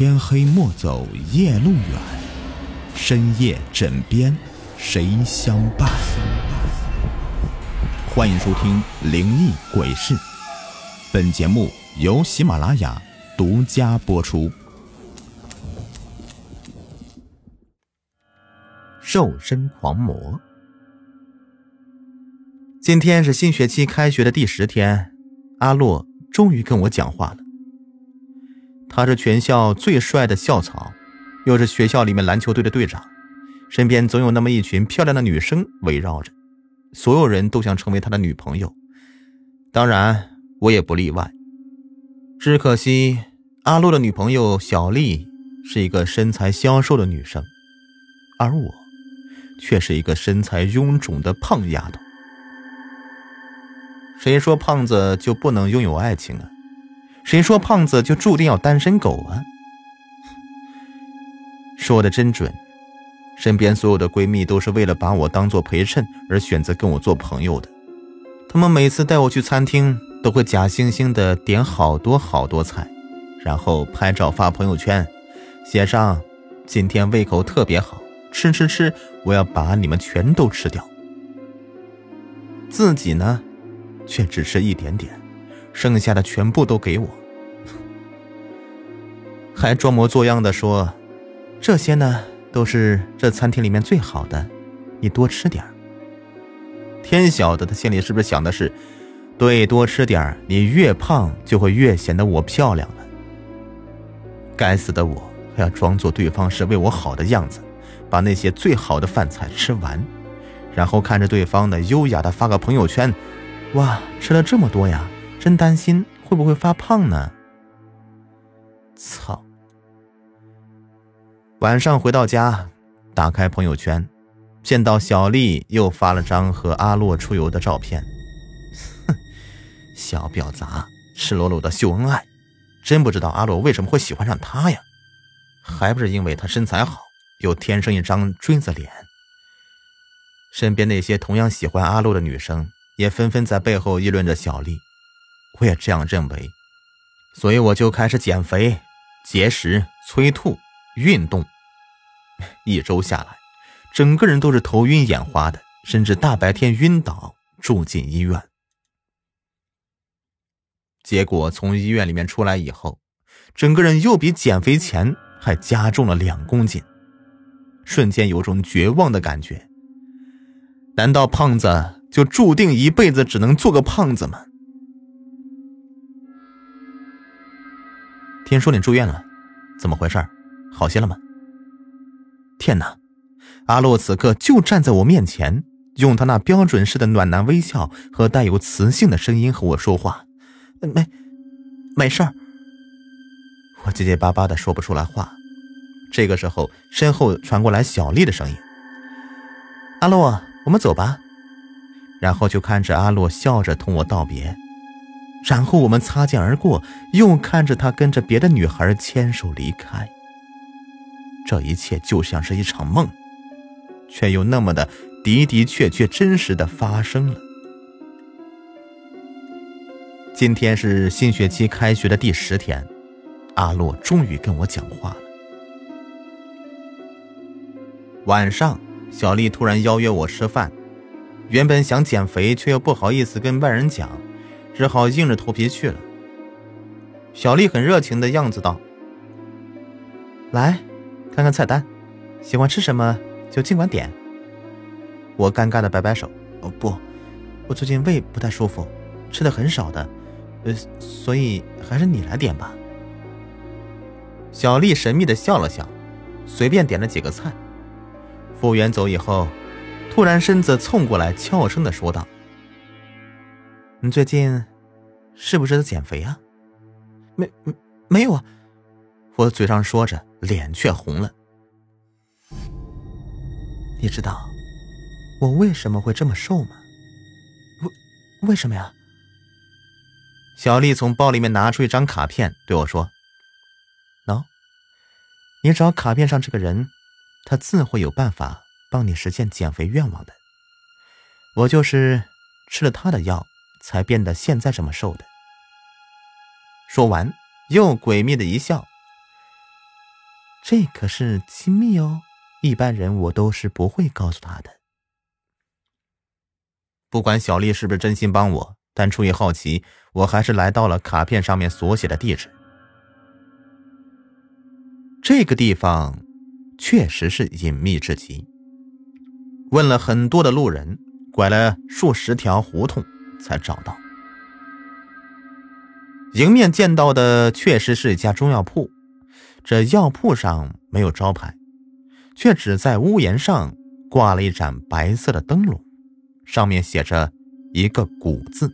天黑莫走夜路远，深夜枕边谁相伴？欢迎收听《灵异鬼事》，本节目由喜马拉雅独家播出。瘦身狂魔。今天是新学期开学的第十天，阿洛终于跟我讲话了。他是全校最帅的校草，又是学校里面篮球队的队长，身边总有那么一群漂亮的女生围绕着，所有人都想成为他的女朋友，当然我也不例外。只可惜阿洛的女朋友小丽是一个身材消瘦的女生，而我却是一个身材臃肿的胖丫头。谁说胖子就不能拥有爱情啊？谁说胖子就注定要单身狗啊？说的真准，身边所有的闺蜜都是为了把我当做陪衬而选择跟我做朋友的。她们每次带我去餐厅，都会假惺惺的点好多好多菜，然后拍照发朋友圈，写上“今天胃口特别好，吃吃吃，我要把你们全都吃掉。”自己呢？却只吃一点点，剩下的全部都给我，还装模作样的说：“这些呢，都是这餐厅里面最好的，你多吃点天晓得他心里是不是想的是，对，多吃点你越胖就会越显得我漂亮了。该死的我，还要装作对方是为我好的样子，把那些最好的饭菜吃完，然后看着对方呢，优雅的发个朋友圈。哇，吃了这么多呀，真担心会不会发胖呢？操！晚上回到家，打开朋友圈，见到小丽又发了张和阿洛出游的照片。哼，小婊砸，赤裸裸的秀恩爱，真不知道阿洛为什么会喜欢上她呀？还不是因为她身材好，又天生一张锥子脸。身边那些同样喜欢阿洛的女生。也纷纷在背后议论着小丽，我也这样认为，所以我就开始减肥、节食、催吐、运动。一周下来，整个人都是头晕眼花的，甚至大白天晕倒，住进医院。结果从医院里面出来以后，整个人又比减肥前还加重了两公斤，瞬间有种绝望的感觉。难道胖子？就注定一辈子只能做个胖子吗？听说你住院了，怎么回事？好些了吗？天哪！阿洛此刻就站在我面前，用他那标准式的暖男微笑和带有磁性的声音和我说话。没，没事儿。我结结巴巴的说不出来话。这个时候，身后传过来小丽的声音：“阿洛，我们走吧。”然后就看着阿洛笑着同我道别，然后我们擦肩而过，又看着他跟着别的女孩牵手离开。这一切就像是一场梦，却又那么的的的确确真实的发生了。今天是新学期开学的第十天，阿洛终于跟我讲话了。晚上，小丽突然邀约我吃饭。原本想减肥，却又不好意思跟外人讲，只好硬着头皮去了。小丽很热情的样子道：“来，看看菜单，喜欢吃什么就尽管点。”我尴尬的摆摆手：“哦不，我最近胃不太舒服，吃的很少的，呃，所以还是你来点吧。”小丽神秘的笑了笑，随便点了几个菜。服务员走以后。突然，身子凑过来，悄声的说道：“你最近是不是在减肥啊？”“没，没有啊。”我嘴上说着，脸却红了。你知道我为什么会这么瘦吗？为为什么呀？小丽从包里面拿出一张卡片，对我说：“喏，你找卡片上这个人，他自会有办法。”帮你实现减肥愿望的，我就是吃了他的药才变得现在这么瘦的。说完，又诡秘的一笑：“这可是机密哦，一般人我都是不会告诉他的。不管小丽是不是真心帮我，但出于好奇，我还是来到了卡片上面所写的地址。这个地方确实是隐秘至极，问了很多的路人，拐了数十条胡同才找到。迎面见到的确实是一家中药铺，这药铺上没有招牌，却只在屋檐上挂了一盏白色的灯笼。上面写着一个“古”字。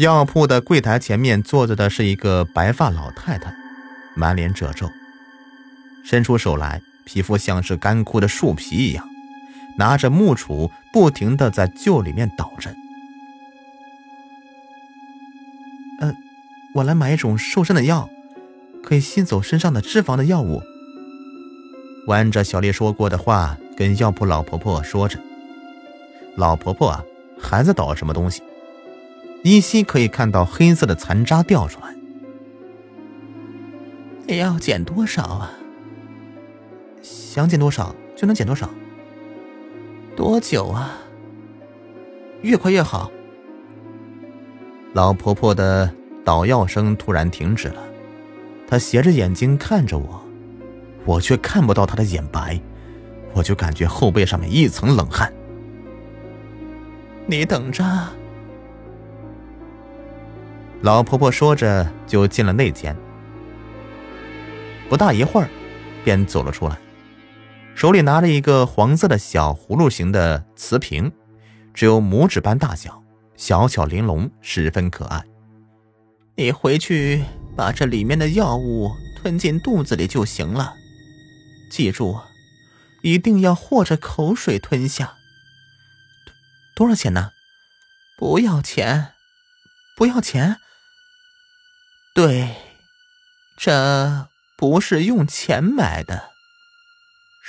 药铺的柜台前面坐着的是一个白发老太太，满脸褶皱，伸出手来，皮肤像是干枯的树皮一样，拿着木杵，不停的在臼里面捣着。呃，我来买一种瘦身的药，可以吸走身上的脂肪的药物。弯着小丽说过的话。跟药铺老婆婆说着，老婆婆啊，还在捣什么东西？依稀可以看到黑色的残渣掉出来。你要减多少啊？想减多少就能减多少。多久啊？越快越好。老婆婆的捣药声突然停止了，她斜着眼睛看着我，我却看不到她的眼白。我就感觉后背上面一层冷汗。你等着。老婆婆说着就进了内间，不大一会儿，便走了出来，手里拿着一个黄色的小葫芦形的瓷瓶，只有拇指般大小，小巧玲珑，十分可爱。你回去把这里面的药物吞进肚子里就行了，记住。一定要和着口水吞下。多少钱呢？不要钱，不要钱。对，这不是用钱买的，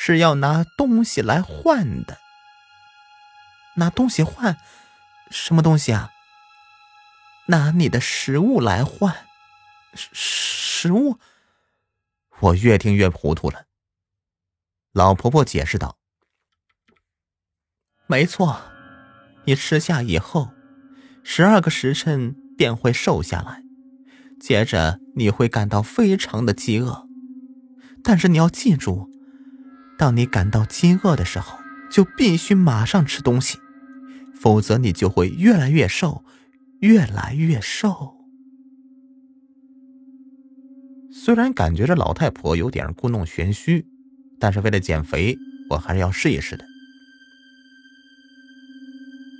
是要拿东西来换的。拿东西换？什么东西啊？拿你的食物来换。食食物？我越听越糊涂了。老婆婆解释道：“没错，你吃下以后，十二个时辰便会瘦下来，接着你会感到非常的饥饿。但是你要记住，当你感到饥饿的时候，就必须马上吃东西，否则你就会越来越瘦，越来越瘦。”虽然感觉这老太婆有点故弄玄虚。但是为了减肥，我还是要试一试的。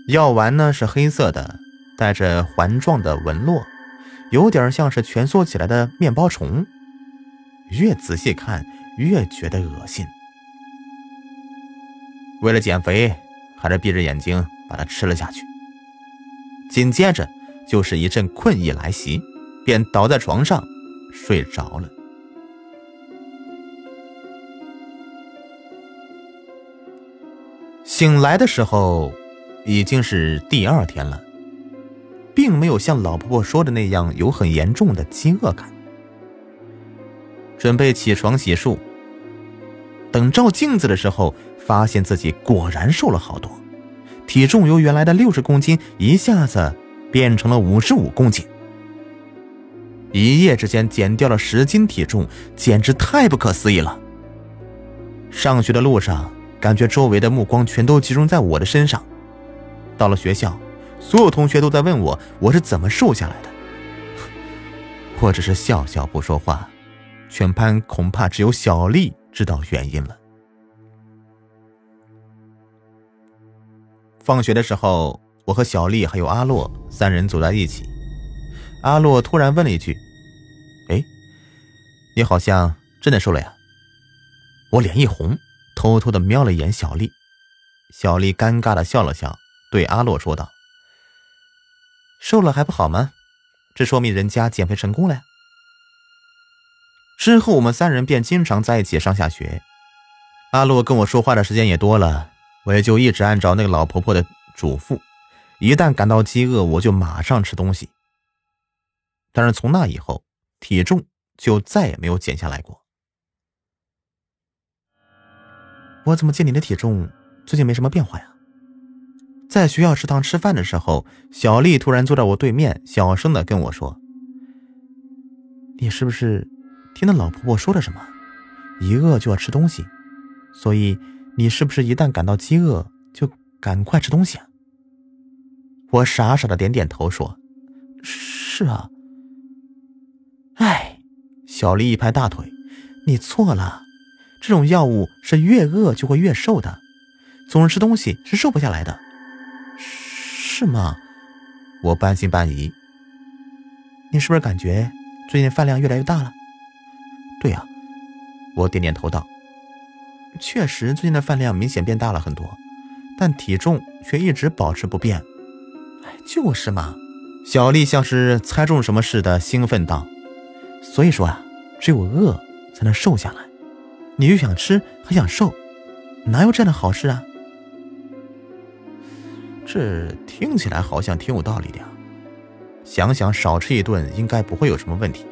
药丸呢是黑色的，带着环状的纹络，有点像是蜷缩起来的面包虫。越仔细看，越觉得恶心。为了减肥，还是闭着眼睛把它吃了下去。紧接着就是一阵困意来袭，便倒在床上睡着了。醒来的时候，已经是第二天了，并没有像老婆婆说的那样有很严重的饥饿感。准备起床洗漱，等照镜子的时候，发现自己果然瘦了好多，体重由原来的六十公斤一下子变成了五十五公斤，一夜之间减掉了十斤体重，简直太不可思议了。上学的路上。感觉周围的目光全都集中在我的身上。到了学校，所有同学都在问我我是怎么瘦下来的。我只是笑笑不说话，全班恐怕只有小丽知道原因了。放学的时候，我和小丽还有阿洛三人走在一起。阿洛突然问了一句：“哎，你好像真的瘦了呀？”我脸一红。偷偷的瞄了一眼小丽，小丽尴尬的笑了笑，对阿洛说道：“瘦了还不好吗？这说明人家减肥成功了呀。”之后我们三人便经常在一起上下学，阿洛跟我说话的时间也多了，我也就一直按照那个老婆婆的嘱咐，一旦感到饥饿，我就马上吃东西。但是从那以后，体重就再也没有减下来过。我怎么见你的体重最近没什么变化呀？在学校食堂吃饭的时候，小丽突然坐在我对面，小声的跟我说：“你是不是听到老婆婆说了什么？一饿就要吃东西，所以你是不是一旦感到饥饿就赶快吃东西啊？”我傻傻的点点头说：“是啊。”哎，小丽一拍大腿：“你错了。”这种药物是越饿就会越瘦的，总是吃东西是瘦不下来的，是吗？我半信半疑。你是不是感觉最近饭量越来越大了？对呀，我点点头道。确实，最近的饭量明显变大了很多，但体重却一直保持不变。哎，就是嘛。小丽像是猜中什么似的兴奋道：“所以说啊，只有饿才能瘦下来。”你又想吃还想瘦，哪有这样的好事啊？这听起来好像挺有道理的呀。想想少吃一顿应该不会有什么问题，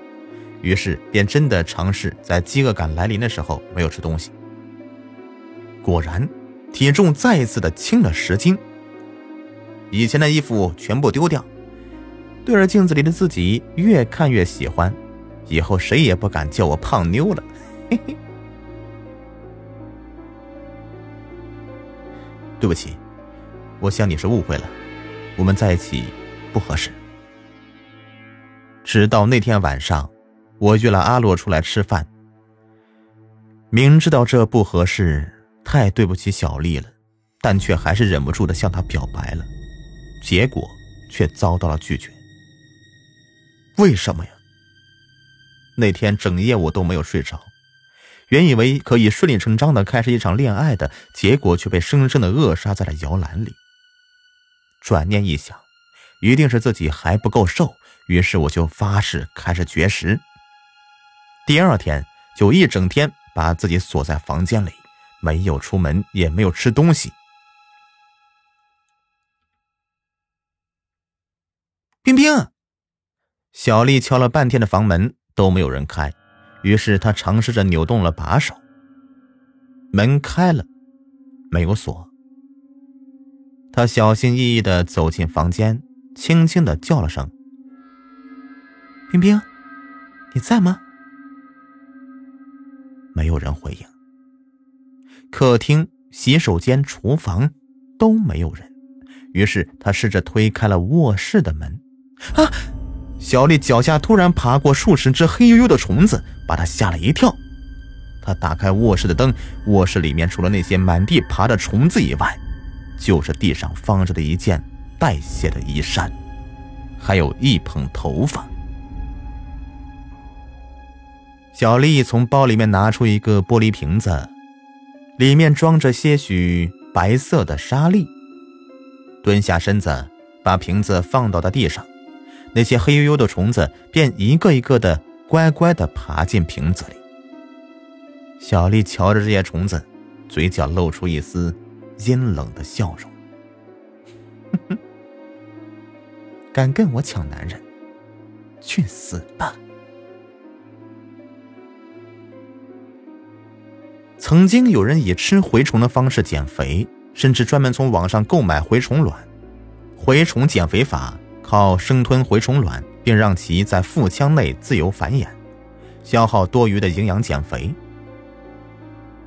于是便真的尝试在饥饿感来临的时候没有吃东西。果然，体重再一次的轻了十斤。以前的衣服全部丢掉，对着镜子里的自己越看越喜欢，以后谁也不敢叫我胖妞了。嘿嘿。对不起，我想你是误会了，我们在一起不合适。直到那天晚上，我约了阿洛出来吃饭，明知道这不合适，太对不起小丽了，但却还是忍不住的向她表白了，结果却遭到了拒绝。为什么呀？那天整夜我都没有睡着。原以为可以顺理成章的开始一场恋爱的结果，却被生生的扼杀在了摇篮里。转念一想，一定是自己还不够瘦，于是我就发誓开始绝食。第二天就一整天把自己锁在房间里，没有出门，也没有吃东西。冰冰，小丽敲了半天的房门都没有人开。于是她尝试着扭动了把手，门开了，没有锁。他小心翼翼的走进房间，轻轻的叫了声：“冰冰，你在吗？”没有人回应。客厅、洗手间、厨房都没有人。于是他试着推开了卧室的门，啊！小丽脚下突然爬过数十只黑黝黝的虫子，把她吓了一跳。她打开卧室的灯，卧室里面除了那些满地爬的虫子以外，就是地上放着的一件带血的衣衫，还有一捧头发。小丽从包里面拿出一个玻璃瓶子，里面装着些许白色的沙粒，蹲下身子，把瓶子放到了地上。那些黑黝黝的虫子便一个一个的乖乖的爬进瓶子里。小丽瞧着这些虫子，嘴角露出一丝阴冷的笑容。敢跟我抢男人，去死吧！曾经有人以吃蛔虫的方式减肥，甚至专门从网上购买蛔虫卵。蛔虫减肥法。靠生吞蛔虫卵，并让其在腹腔内自由繁衍，消耗多余的营养减肥。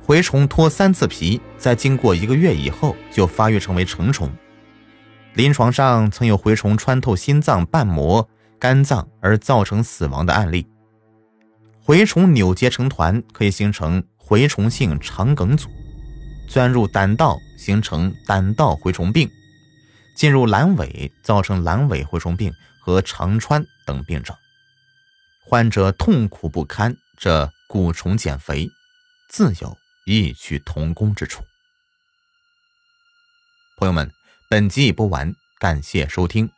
蛔虫脱三次皮，在经过一个月以后就发育成为成虫。临床上曾有蛔虫穿透心脏瓣膜、肝脏而造成死亡的案例。蛔虫扭结成团，可以形成蛔虫性肠梗阻，钻入胆道形成胆道蛔虫病。进入阑尾，造成阑尾蛔虫病和肠穿等病症，患者痛苦不堪。这蛊虫减肥，自有异曲同工之处。朋友们，本集已播完，感谢收听。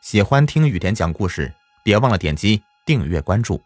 喜欢听雨田讲故事，别忘了点击订阅关注。